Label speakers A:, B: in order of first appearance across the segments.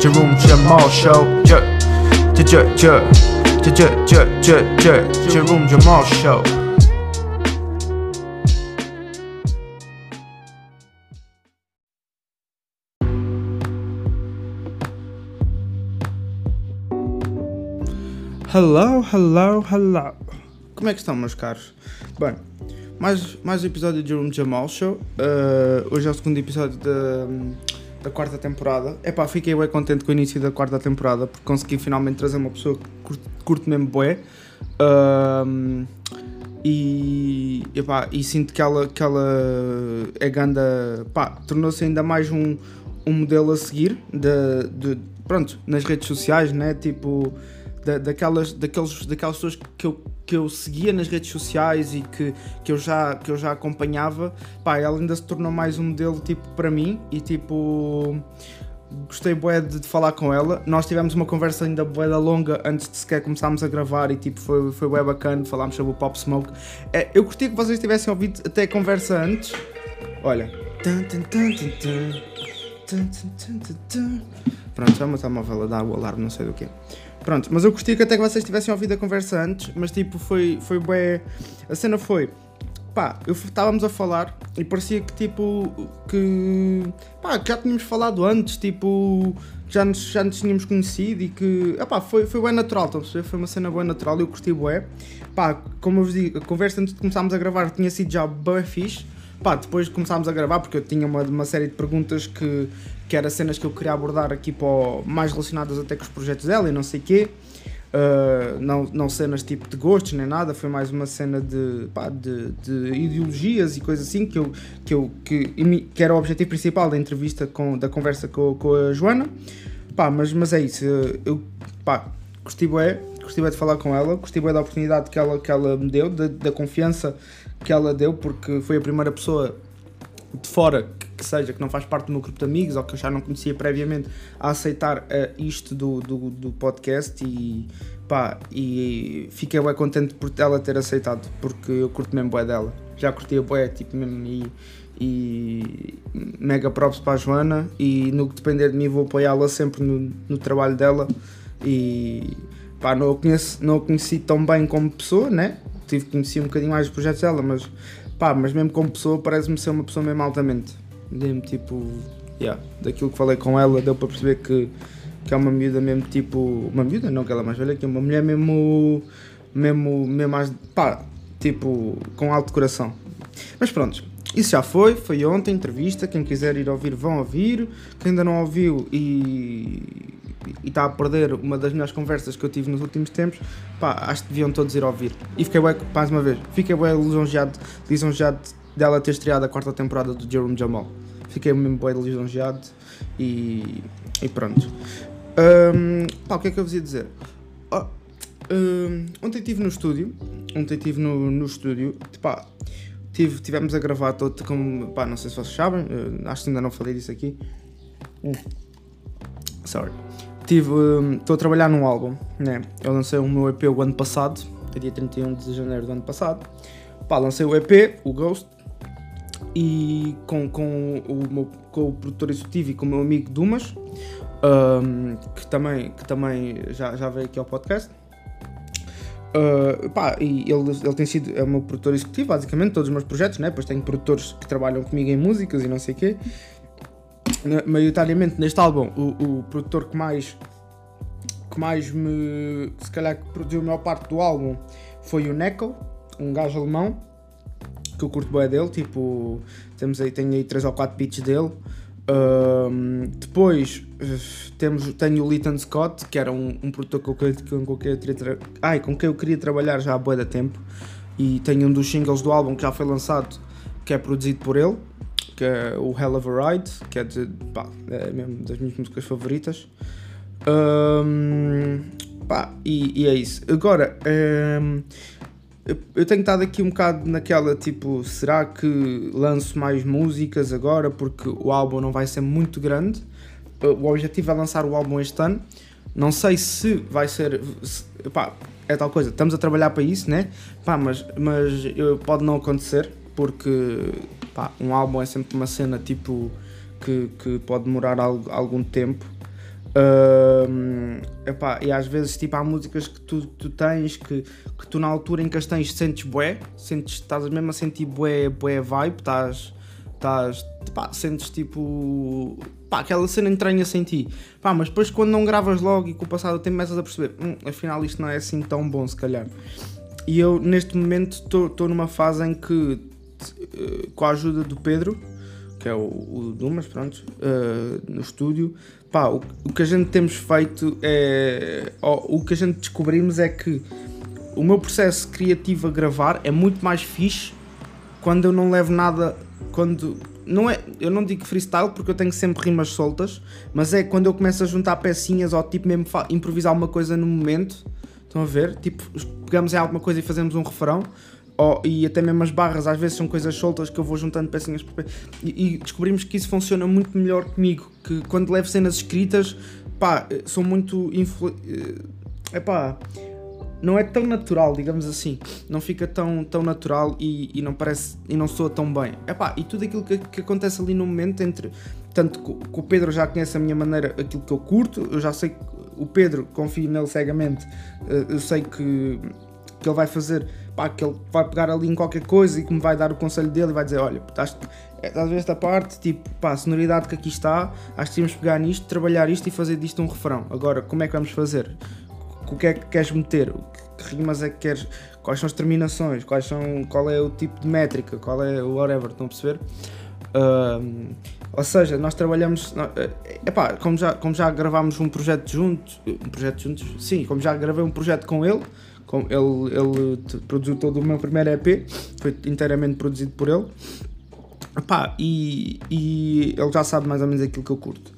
A: Jerome Jamal Show. Jerome Jamal Show. Hello, hello, hello. Como é que estão, meus caros? Bem, mais, mais um episódio de Jerome Jamal Show. Uh, hoje é o segundo episódio da, da quarta temporada. Epá, fiquei bem contente com o início da quarta temporada porque consegui finalmente trazer uma pessoa que curte, mesmo bué. Uh, e, epá, e sinto que ela, que ela é ganda, pá, tornou-se ainda mais um, um modelo a seguir de, de, pronto, nas redes sociais, né? Tipo, da, daquelas, daqueles, daquelas pessoas que eu, que eu seguia nas redes sociais e que, que, eu, já, que eu já acompanhava, pá, ela ainda se tornou mais um modelo tipo para mim e tipo gostei bué de, de, falar com ela. Nós tivemos uma conversa ainda bué da longa antes de sequer começarmos a gravar e tipo foi, foi bué bacana, falámos sobre o Pop Smoke. É, eu curti que vocês tivessem ouvido até a conversa antes. Olha. Pronto, já uma telemóvel a dar o alarme, não sei do que. Pronto, mas eu gostei que até que vocês tivessem ouvido a conversa antes, mas tipo, foi, foi bué. A cena foi. Pá, eu estávamos a falar e parecia que tipo. que. pá, que já tínhamos falado antes, tipo. já nos, já nos tínhamos conhecido e que. pá, foi, foi bem natural, estão a perceber? Foi uma cena bem natural e eu curti bué. Pá, como eu vos digo, a conversa antes de começarmos a gravar tinha sido já bem fixe. Pá, depois começámos a gravar porque eu tinha uma, uma série de perguntas que, que eram cenas que eu queria abordar aqui para mais relacionadas até com os projetos dela e não sei quê. Uh, não, não cenas tipo de gostos nem nada, foi mais uma cena de, pá, de, de, ideologias e coisas assim que, eu, que, eu, que, que era o objetivo principal da entrevista, com, da conversa com, com a Joana. Pá, mas, mas é isso, eu pá, gostei bem, gostei de falar com ela, gostei bem da oportunidade que ela, que ela me deu, da confiança que ela deu, porque foi a primeira pessoa de fora que, seja, que não faz parte do meu grupo de amigos ou que eu já não conhecia previamente, a aceitar uh, isto do, do, do, podcast e pá, e fiquei bem contente por ela ter aceitado, porque eu curto mesmo bué dela. Já curtia bué, tipo mesmo, e, e mega props para a Joana e no que depender de mim vou apoiá-la sempre no, no trabalho dela e pá, não a, conheço, não a conheci tão bem como pessoa, né? tive que conhecer um bocadinho mais os projetos dela, mas pá, mas mesmo como pessoa parece-me ser uma pessoa mesmo altamente. Mesmo tipo, yeah, daquilo que falei com ela, deu para perceber que, que é uma miúda mesmo tipo. Uma miúda, não que ela é mais velha, que é uma mulher mesmo. mesmo, mesmo mais. pá, tipo, com alto coração. Mas pronto, isso já foi, foi ontem, entrevista. Quem quiser ir ouvir, vão ouvir. Quem ainda não ouviu e e está a perder uma das melhores conversas que eu tive nos últimos tempos, pá, acho que deviam todos ir ouvir. E fiquei bem, mais uma vez, fiquei bem lisonjeado, lisonjeado dela ter estreado a quarta temporada do Jerome Jamal. Fiquei mesmo bem lisonjeado e, e pronto. Um, pá, o que é que eu vos ia dizer? Oh, um, ontem estive no estúdio, ontem estive no, no estúdio, pá, tive, tivemos a gravar todo como, pá, não sei se vocês sabem, acho que ainda não falei disso aqui. Hum. Sorry tive, estou a trabalhar num álbum, né? Eu lancei o meu EP o ano passado, dia 31 de janeiro do ano passado. Pá, lancei o EP, o Ghost, e com, com, o, meu, com o produtor executivo e com o meu amigo Dumas, um, que também, que também já, já veio aqui ao podcast. Uh, pá, e ele, ele tem sido é o meu produtor executivo, basicamente, todos os meus projetos, né? Depois tenho produtores que trabalham comigo em músicas e não sei o quê maioritariamente neste álbum, o, o, produtor que mais que mais me se calhar que produziu a maior parte do álbum foi o Neko, um gajo alemão que eu curto bem dele, tipo, temos aí, tenho aí 3 ou 4 beats dele. Um, depois temos, tenho o Leighton Scott, que era um, um produtor com, que, quem eu queria com quem eu queria trabalhar já há boa da tempo. E tenho um dos singles do álbum que já foi lançado, que é produzido por ele que é o Hell of a Ride, que é, de, pá, é mesmo das minhas músicas favoritas. Um, pá, e, e, é isso. Agora, um, eu, tenho estado aqui um bocado naquela tipo, será que lanço mais músicas agora? Porque o álbum não vai ser muito grande. O objetivo é lançar o álbum este ano. Não sei se vai ser. Se, pá, é tal coisa, estamos a trabalhar para isso, né? Pá, mas, mas pode não acontecer porque pá, um álbum é sempre uma cena tipo que, que pode demorar algum tempo. Uh, epá, e às vezes tipo, há músicas que tu, tu tens que, que tu na altura em que as tens sentes bué, sentes, estás mesmo a sentir bué, bué vibe, estás, estás pá, sentes tipo pá, aquela cena entranha-se em ti, pá, mas depois quando não gravas logo e com o passado do tempo começas a perceber, hum, afinal isto não é assim tão bom se calhar. E eu neste momento estou numa fase em que eh, com a ajuda do Pedro, que é o, o Dumas, pronto, uh, no estúdio, pá, o, o, que a gente temos feito é. O, o que a gente descobrimos é que o meu processo criativo a gravar é muito mais fixe quando eu não levo nada. Quando. Não é, eu não digo freestyle porque eu tenho sempre rimas soltas, mas é quando eu começo a juntar pecinhas ou tipo mesmo improvisar uma coisa no momento. Estão a ver? Tipo, pegamos em alguma coisa e fazemos um refrão Oh, e até mesmo as barras às vezes são coisas soltas que eu vou juntando pecinhas e, e descobrimos que isso funciona muito melhor comigo que quando levo cenas escritas pá, são muito influ... é pá, não é tão natural, digamos assim. Não fica tão, tão natural e, e não parece e não soa tão bem. É pá, e tudo aquilo que, que acontece ali no momento entre tanto que, que o Pedro já conhece a minha maneira aquilo que eu curto, eu já sei que o Pedro confio nele cegamente eh, eu sei que, que ele vai fazer pá, que ele vai pegar ali em qualquer coisa e que me vai dar o conselho dele e vai dizer: Olha, estás, estás a ver esta parte, tipo, pá, a sonoridade que aqui está, acho que temos que pegar nisto, trabalhar isto e fazer disto um refrão. Agora, como é que vamos fazer? O que é que queres meter? Que rimas é que queres? Quais são as terminações? Quais são, qual é o tipo de métrica? Qual é o whatever? Estão a perceber? Uh, ou seja, nós trabalhamos. Uh, epá, como já, como já gravámos um projeto juntos, um projeto juntos, sim, como já gravei um projeto com ele, ele, ele produziu todo o meu primeiro EP, foi inteiramente produzido por ele. E, e ele já sabe mais ou menos aquilo que eu curto.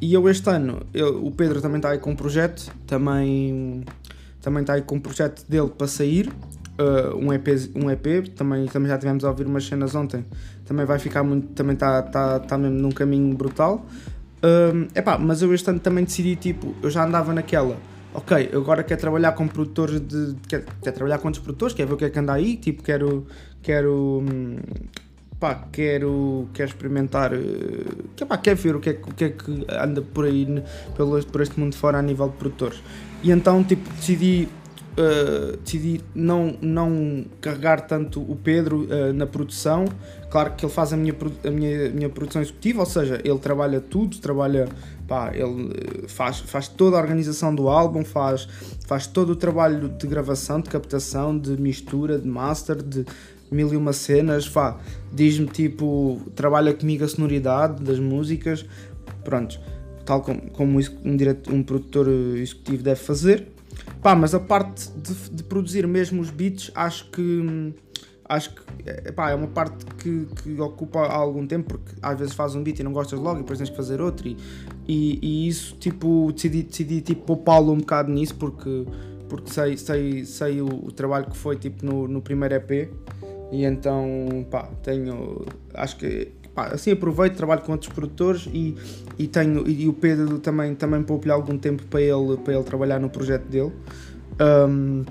A: E eu este ano, eu, o Pedro também está aí com um projeto, também, também está aí com um projeto dele para sair, uh, um, EP, um EP, também, também já tivemos a ouvir umas cenas ontem, também vai ficar muito, também está tá, tá mesmo num caminho brutal. Epá, mas eu este ano também decidi, tipo, eu já andava naquela, ok, agora quero trabalhar com produtores de. Quer, quer trabalhar com outros produtores, quer ver o que é que anda aí, tipo, quero. Quero. Hum, pá, quero, quero experimentar. Eh, que, pá, quero ver o que, é, o que é que anda por aí pelo, por este mundo fora a nível de produtores. E então, tipo, decidi. Uh, decidi não, não carregar tanto o Pedro uh, na produção. Claro que ele faz a minha, a minha, minha produção executiva, ou seja, ele trabalha tudo, trabalha Pá, ele eh, faz, faz toda a organização do álbum, faz, faz todo o trabalho de gravação, de captação, de mistura, de master, de mil e uma cenas. Diz-me tipo, trabalha comigo a sonoridade das músicas, pronto, tal como, como um, direto, um produtor eh, executivo deve fazer. Pá, mas a parte de, de produzir mesmo os beats, acho que acho que epá, é uma parte que, que ocupa algum tempo porque às vezes fazes um beat e não gostas logo e depois tens que fazer outro e, e, e isso tipo decidi, decidi tipo poupá-lo um bocado nisso porque, porque sei, sei, sei o, o, trabalho que foi tipo no, no primeiro EP e então pá, tenho acho que pá, assim aproveito, trabalho com outros produtores e, e tenho e o Pedro também, também poupo-lhe algum tempo para ele, para ele trabalhar no projeto dele um,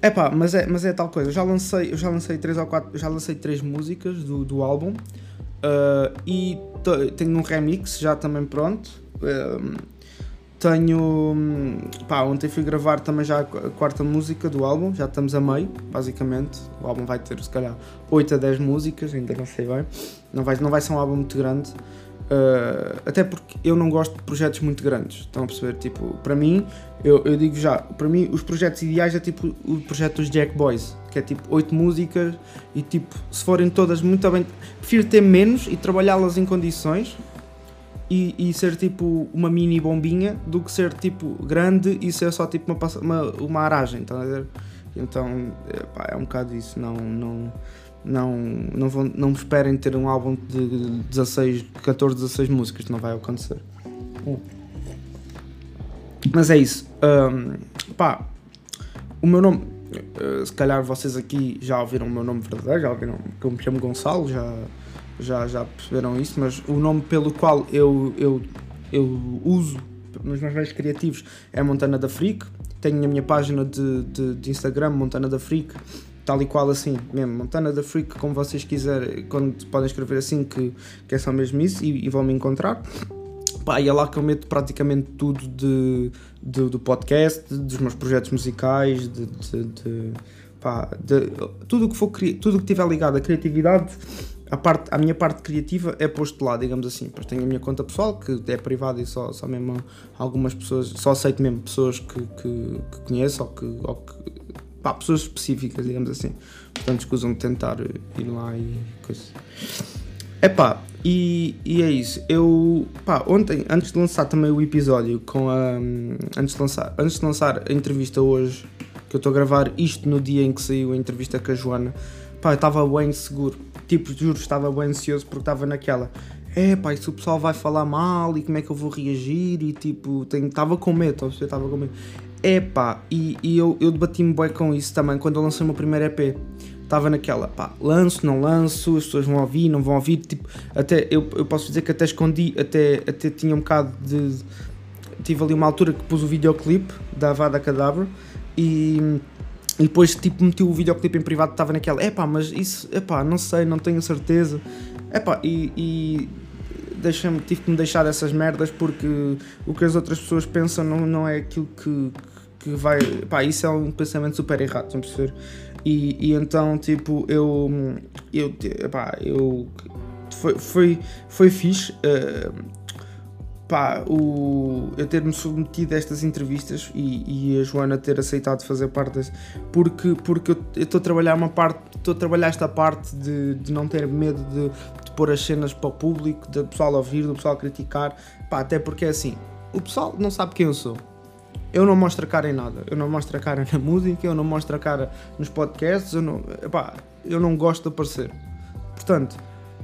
A: é pá, mas é, mas é tal coisa. Eu já lancei, eu já lancei três ou quatro, já lancei três músicas do, do álbum uh, e tenho um remix já também pronto. Uh, tenho. Pá, ontem fui gravar também já a quarta música do álbum, já estamos a meio, basicamente. O álbum vai ter se calhar 8 a 10 músicas, ainda não sei bem. Não vai, não vai ser um álbum muito grande. Uh, até porque eu não gosto de projetos muito grandes. Estão a perceber? Tipo, para mim, eu, eu digo já, para mim os projetos ideais é tipo o projeto dos Jack Boys, que é tipo 8 músicas e tipo, se forem todas muito bem, prefiro ter menos e trabalhá-las em condições e, e, ser tipo uma mini bombinha do que ser tipo grande e ser só tipo uma, uma, uma aragem, tá a ver? Então, é, pá, é um bocado isso, não, não, não, não, vão, não me esperem ter um álbum de 16, 14, 16 músicas, não vai acontecer. Hum. Mas é isso. Um, pá, o meu nome, uh, se calhar vocês aqui já ouviram o meu nome verdadeiro, já ouviram que eu me chamo Gonçalo, já, já, já perceberam isso, mas o nome pelo qual eu, eu, eu uso nos meus meios criativos é Montana da Freak. Tenho a minha página de, de, de Instagram, Montana da Freak, tal e qual assim, mesmo, Montana da Freak, como vocês quiserem, quando podem escrever assim, que, que é só mesmo isso, e, e vão me encontrar. Pá, e é lá que eu meto praticamente tudo de, de do podcast, dos meus projetos musicais, de, de, de pá, de, tudo que for tudo que tiver ligado à criatividade, a, parte, a minha parte criativa é posto lá, digamos assim. Depois tenho a minha conta pessoal, que é privada e só, só mesmo algumas pessoas, só aceito mesmo pessoas que, que, que conheço ou que, ou que pá, pessoas específicas, digamos assim. Portanto, escusam de tentar ir lá e coisa. É pá, e, e é isso. Eu, pá, ontem, antes de lançar também o episódio com a. Antes de lançar, antes de lançar a entrevista hoje, que eu estou a gravar isto no dia em que saiu a entrevista com a Joana, pá, eu estava bem seguro. Tipo, juro, estava bem ansioso porque estava naquela. É pá, se o pessoal vai falar mal e como é que eu vou reagir e tipo, estava com medo, estava com medo. É pá, e, e eu, eu debati-me bem com isso também quando eu lancei o meu primeiro EP. Estava naquela, pá, lanço, não lanço, as pessoas vão ouvir, não vão ouvir. Tipo, até, eu, eu posso dizer que até escondi, até, até tinha um bocado de. Tive ali uma altura que pus o videoclipe da Vada Cadáver e. E depois, tipo, meti o videoclipe em privado, estava naquela, é pá, mas isso, é pá, não sei, não tenho certeza. É pá, e, e deixa tive que me deixar dessas merdas porque o que as outras pessoas pensam não, não é aquilo que, que vai. Pá, isso é um pensamento super errado, estão a perceber? E, e então, tipo, eu. Eu. Pá, eu. Foi, foi, foi fixe. Uh, pá, o, eu ter-me submetido a estas entrevistas e, e, a Joana ter aceitado fazer parte desse, porque, porque eu estou a trabalhar uma parte, estou a trabalhar esta parte de, de não ter medo de, de pôr as cenas para o público, do pessoal ouvir, do pessoal criticar, pá, até porque é assim, o pessoal não sabe quem eu sou eu não mostro a cara em nada. Eu não mostro a cara na música, eu não mostro a cara nos podcasts, eu não, epá, eu não gosto de aparecer. Portanto,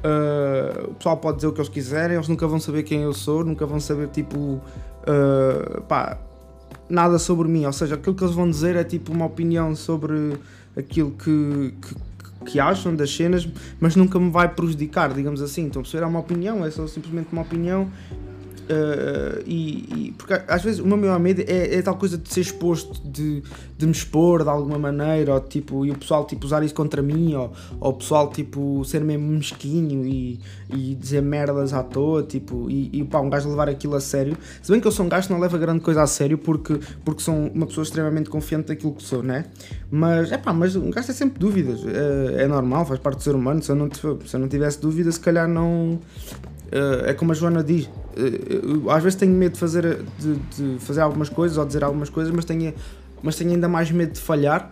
A: uh, o pessoal pode dizer o que eles quiserem, eles nunca vão saber quem eu sou, nunca vão saber tipo. Uh, pá, nada sobre mim. Ou seja, aquilo que eles vão dizer é tipo uma opinião sobre aquilo que, que que acham das cenas, mas nunca me vai prejudicar, digamos assim. Então, se é uma opinião, é só simplesmente uma opinião Uh, e, e, porque às vezes o meu maior medo é, é, tal coisa de ser exposto, de, de me expor de alguma maneira, ou tipo, e o pessoal tipo, usar isso contra mim, ou, ou o pessoal tipo, ser mesmo mesquinho e, e dizer merdas à toa, tipo, e, e pá, um gajo levar aquilo a sério. Se bem que eu sou um gajo que não leva grande coisa a sério porque, porque sou uma pessoa extremamente confiante daquilo que sou, né? Mas é pá, mas um gajo tem sempre dúvidas, é, é normal, faz parte do ser humano. Se eu não, se eu não tivesse dúvidas, se calhar não Uh, é como a Joana diz, uh, às vezes tenho medo de fazer, de, de, fazer algumas coisas ou dizer algumas coisas, mas tenho, mas tenho ainda mais medo de falhar.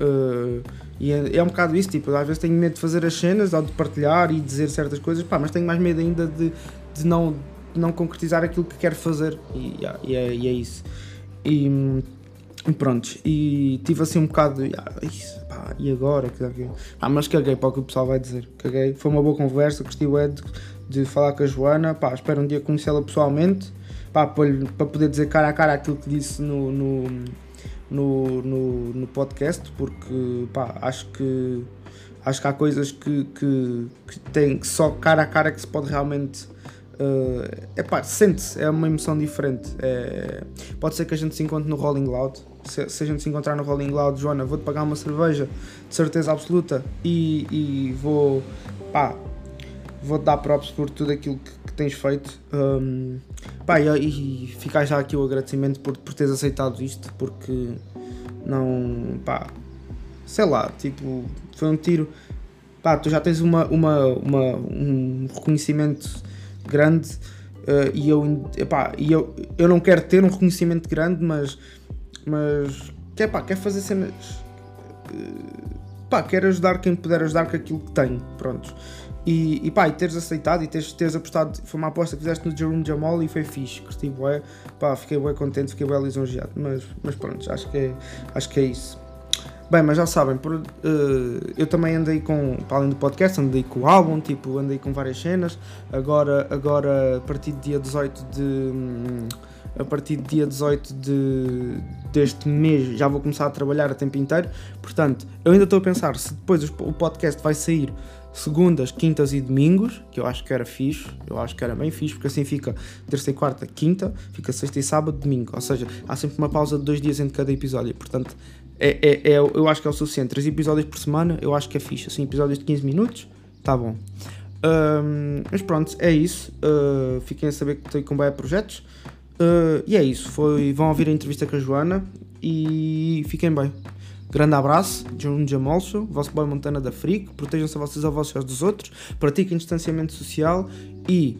A: Uh, e é, é, um bocado isso, tipo, às vezes tenho medo de fazer as cenas ou de partilhar e dizer certas coisas, pá, mas tenho mais medo ainda de, de, não, de não concretizar aquilo que quero fazer. E, e, é, e é, isso. E, pronto, e tive assim um bocado de, ah, isso, pá, e agora? Ah, mas caguei para o que o pessoal vai dizer. Caguei, foi uma boa conversa, gostei de de falar com a Joana, pá, espero um dia conhecê-la pessoalmente, pá, para, poder dizer cara a cara aquilo que disse no, no, no, no, no podcast, porque pá, acho que acho que há coisas que, que, que tem só cara a cara que se pode realmente uh, é pá, sente-se, é uma emoção diferente. É, pode ser que a gente se encontre no Rolling Loud. Se, se a gente se encontrar no Rolling Loud, Joana, vou-te pagar uma cerveja de certeza absoluta e, e vou pá, vou-te dar props por tudo aquilo que, que tens feito. Um, pá, e, e ficar já aqui o agradecimento por, por teres aceitado isto, porque não, pá, sei lá, tipo, foi um tiro. Pá, tu já tens uma, uma, uma um reconhecimento grande uh, e eu, epá, e eu, eu não quero ter um reconhecimento grande, mas, mas quer, pá, quer fazer cenas. Uh, pá, quero ajudar quem puder ajudar com aquilo que tenho, pronto. E, e pá, e teres aceitado e teres, teres apostado, foi uma aposta que fizeste no Jerome Jamal e foi fixe, curti bué, pá, fiquei bem contente, fiquei bem lisonjeado, mas, mas pronto, acho que, é, acho que é isso. Bem, mas já sabem, por, uh, eu também andei com, para além do podcast, andei com o álbum, tipo, andei com várias cenas, agora, agora a partir do dia 18 de... Hum, a partir do dia 18 de, deste mês já vou começar a trabalhar a tempo inteiro. Portanto, eu ainda estou a pensar se depois o podcast vai sair segundas, quintas e domingos, que eu acho que era fixe, eu acho que era bem fixe, porque assim fica terça e quarta, quinta, fica sexta e sábado, domingo. Ou seja, há sempre uma pausa de dois dias entre cada episódio. Portanto, é, é, é, eu acho que é o suficiente. 3 episódios por semana, eu acho que é fixe. Assim, episódios de 15 minutos, tá bom. Um, mas pronto, é isso. Uh, fiquem a saber que estou com bem projetos. Uh, e é isso. Foi, vão ouvir a entrevista com a Joana e fiquem bem. Grande abraço, John Jamolso, vosso boy Montana da Freak. Protejam-se a vocês, a vocês aos dos outros. Pratiquem distanciamento social e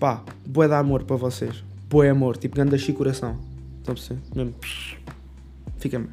A: pá, boé de amor para vocês. Boé amor, tipo grande coração. Estão a perceber? Mesmo. Fiquem bem.